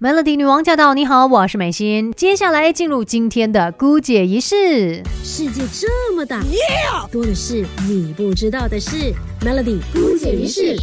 Melody 女王驾到！你好，我是美心。接下来进入今天的姑姐仪式。世界这么大，多的是你不知道的事。Melody 姑姐仪式。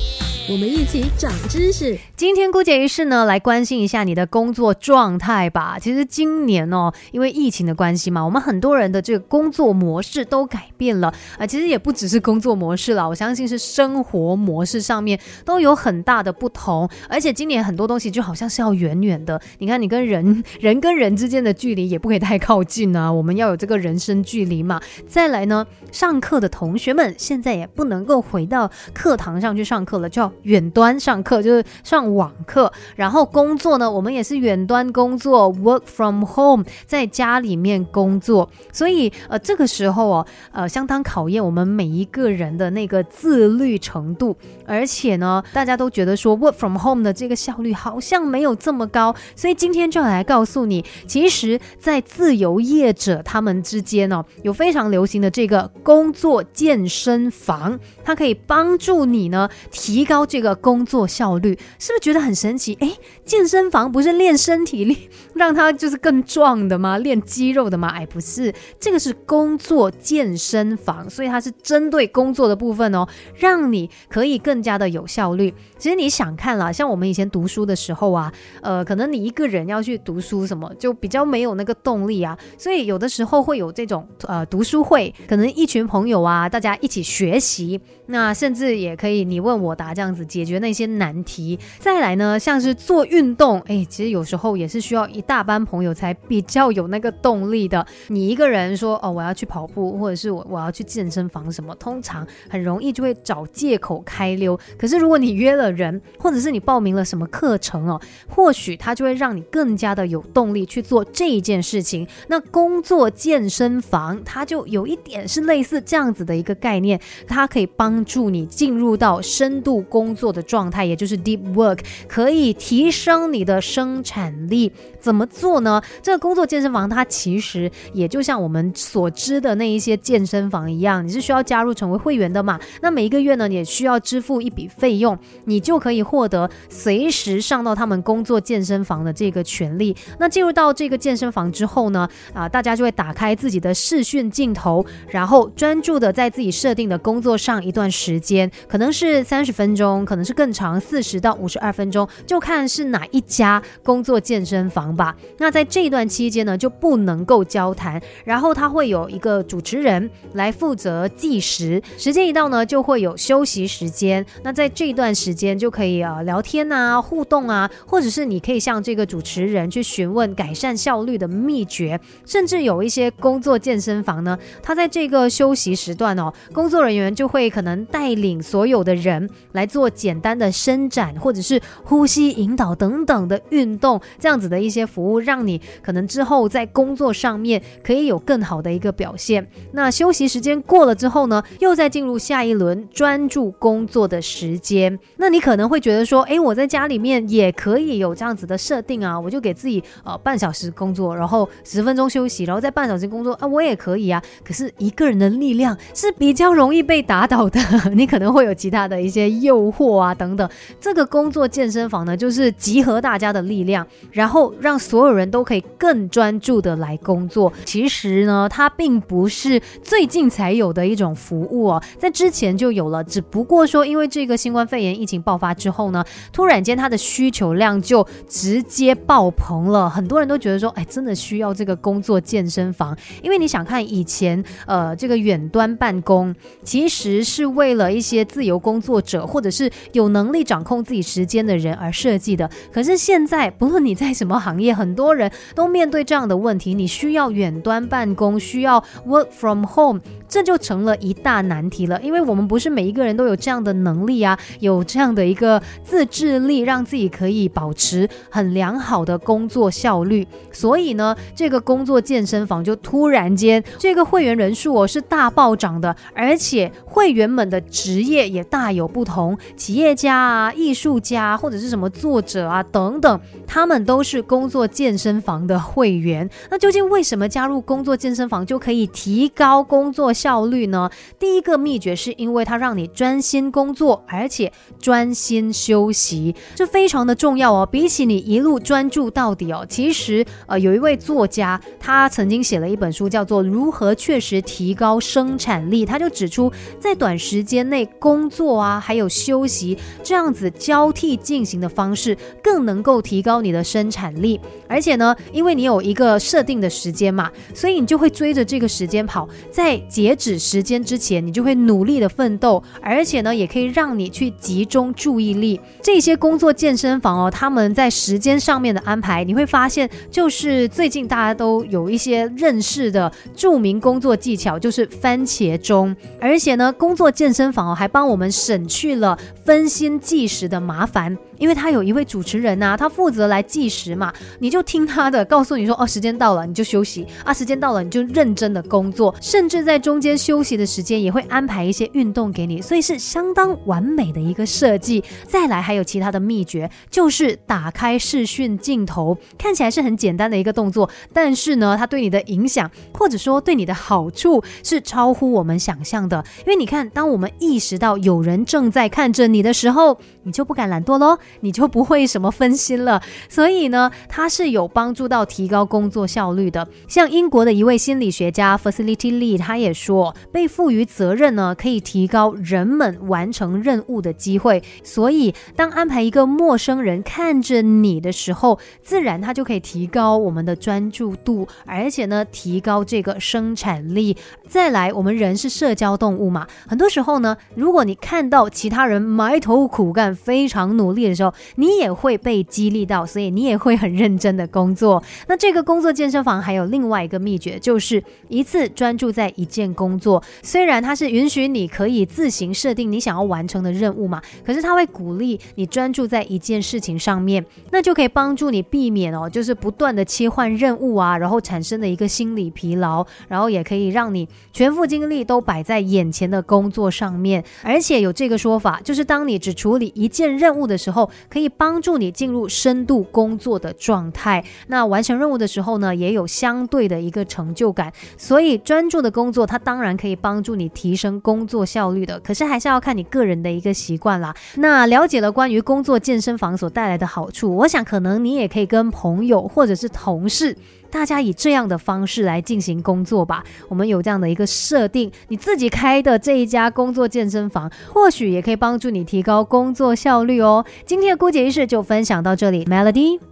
我们一起长知识。今天姑姐于是呢，来关心一下你的工作状态吧。其实今年哦，因为疫情的关系嘛，我们很多人的这个工作模式都改变了啊。其实也不只是工作模式了，我相信是生活模式上面都有很大的不同。而且今年很多东西就好像是要远远的。你看，你跟人 人跟人之间的距离也不可以太靠近啊，我们要有这个人生距离嘛。再来呢，上课的同学们现在也不能够回到课堂上去上课了，就要。远端上课就是上网课，然后工作呢，我们也是远端工作，work from home，在家里面工作。所以呃，这个时候哦，呃，相当考验我们每一个人的那个自律程度。而且呢，大家都觉得说 work from home 的这个效率好像没有这么高。所以今天就来告诉你，其实，在自由业者他们之间呢，有非常流行的这个工作健身房，它可以帮助你呢提高。这个工作效率是不是觉得很神奇？哎，健身房不是练身体力，让它就是更壮的吗？练肌肉的吗？哎，不是，这个是工作健身房，所以它是针对工作的部分哦，让你可以更加的有效率。其实你想看了，像我们以前读书的时候啊，呃，可能你一个人要去读书，什么就比较没有那个动力啊，所以有的时候会有这种呃读书会，可能一群朋友啊，大家一起学习，那甚至也可以你问我答这样子。解决那些难题，再来呢，像是做运动，哎，其实有时候也是需要一大班朋友才比较有那个动力的。你一个人说哦，我要去跑步，或者是我我要去健身房什么，通常很容易就会找借口开溜。可是如果你约了人，或者是你报名了什么课程哦，或许它就会让你更加的有动力去做这一件事情。那工作健身房，它就有一点是类似这样子的一个概念，它可以帮助你进入到深度工。工作的状态，也就是 deep work，可以提升你的生产力。怎么做呢？这个工作健身房它其实也就像我们所知的那一些健身房一样，你是需要加入成为会员的嘛？那每一个月呢，也需要支付一笔费用，你就可以获得随时上到他们工作健身房的这个权利。那进入到这个健身房之后呢，啊，大家就会打开自己的视讯镜头，然后专注的在自己设定的工作上一段时间，可能是三十分钟。可能是更长，四十到五十二分钟，就看是哪一家工作健身房吧。那在这段期间呢，就不能够交谈，然后他会有一个主持人来负责计时，时间一到呢，就会有休息时间。那在这段时间就可以啊聊天啊、互动啊，或者是你可以向这个主持人去询问改善效率的秘诀。甚至有一些工作健身房呢，他在这个休息时段哦，工作人员就会可能带领所有的人来做。简单的伸展或者是呼吸引导等等的运动，这样子的一些服务，让你可能之后在工作上面可以有更好的一个表现。那休息时间过了之后呢，又再进入下一轮专注工作的时间。那你可能会觉得说，诶，我在家里面也可以有这样子的设定啊，我就给自己呃半小时工作，然后十分钟休息，然后再半小时工作啊，我也可以啊。可是一个人的力量是比较容易被打倒的，你可能会有其他的一些诱惑。啊等等，这个工作健身房呢，就是集合大家的力量，然后让所有人都可以更专注的来工作。其实呢，它并不是最近才有的一种服务哦，在之前就有了，只不过说因为这个新冠肺炎疫情爆发之后呢，突然间它的需求量就直接爆棚了，很多人都觉得说，哎，真的需要这个工作健身房，因为你想看以前，呃，这个远端办公其实是为了一些自由工作者或者是。有能力掌控自己时间的人而设计的。可是现在，不论你在什么行业，很多人都面对这样的问题：你需要远端办公，需要 work from home。这就成了一大难题了，因为我们不是每一个人都有这样的能力啊，有这样的一个自制力，让自己可以保持很良好的工作效率。所以呢，这个工作健身房就突然间，这个会员人数哦是大暴涨的，而且会员们的职业也大有不同，企业家啊、艺术家或者是什么作者啊等等，他们都是工作健身房的会员。那究竟为什么加入工作健身房就可以提高工作？效率呢？第一个秘诀是因为它让你专心工作，而且专心休息，这非常的重要哦。比起你一路专注到底哦，其实呃，有一位作家他曾经写了一本书，叫做《如何确实提高生产力》，他就指出，在短时间内工作啊，还有休息这样子交替进行的方式，更能够提高你的生产力。而且呢，因为你有一个设定的时间嘛，所以你就会追着这个时间跑，在截止时间之前，你就会努力的奋斗，而且呢，也可以让你去集中注意力。这些工作健身房哦，他们在时间上面的安排，你会发现，就是最近大家都有一些认识的著名工作技巧，就是番茄钟。而且呢，工作健身房哦，还帮我们省去了分心计时的麻烦。因为他有一位主持人呐，他负责来计时嘛，你就听他的，告诉你说哦，时间到了你就休息啊，时间到了你就认真的工作，甚至在中间休息的时间也会安排一些运动给你，所以是相当完美的一个设计。再来还有其他的秘诀，就是打开视讯镜头，看起来是很简单的一个动作，但是呢，它对你的影响或者说对你的好处是超乎我们想象的。因为你看，当我们意识到有人正在看着你的时候，你就不敢懒惰喽。你就不会什么分心了，所以呢，它是有帮助到提高工作效率的。像英国的一位心理学家 Facility Lee，他也说，被赋予责任呢，可以提高人们完成任务的机会。所以，当安排一个陌生人看着你的时候，自然他就可以提高我们的专注度，而且呢，提高这个生产力。再来，我们人是社交动物嘛，很多时候呢，如果你看到其他人埋头苦干、非常努力的时候，你也会被激励到，所以你也会很认真的工作。那这个工作健身房还有另外一个秘诀，就是一次专注在一件工作。虽然它是允许你可以自行设定你想要完成的任务嘛，可是它会鼓励你专注在一件事情上面，那就可以帮助你避免哦，就是不断的切换任务啊，然后产生的一个心理疲劳，然后也可以让你全副精力都摆在眼前的工作上面。而且有这个说法，就是当你只处理一件任务的时候。可以帮助你进入深度工作的状态。那完成任务的时候呢，也有相对的一个成就感。所以专注的工作，它当然可以帮助你提升工作效率的。可是还是要看你个人的一个习惯啦。那了解了关于工作健身房所带来的好处，我想可能你也可以跟朋友或者是同事。大家以这样的方式来进行工作吧。我们有这样的一个设定，你自己开的这一家工作健身房，或许也可以帮助你提高工作效率哦。今天的姑姐仪式就分享到这里，Melody。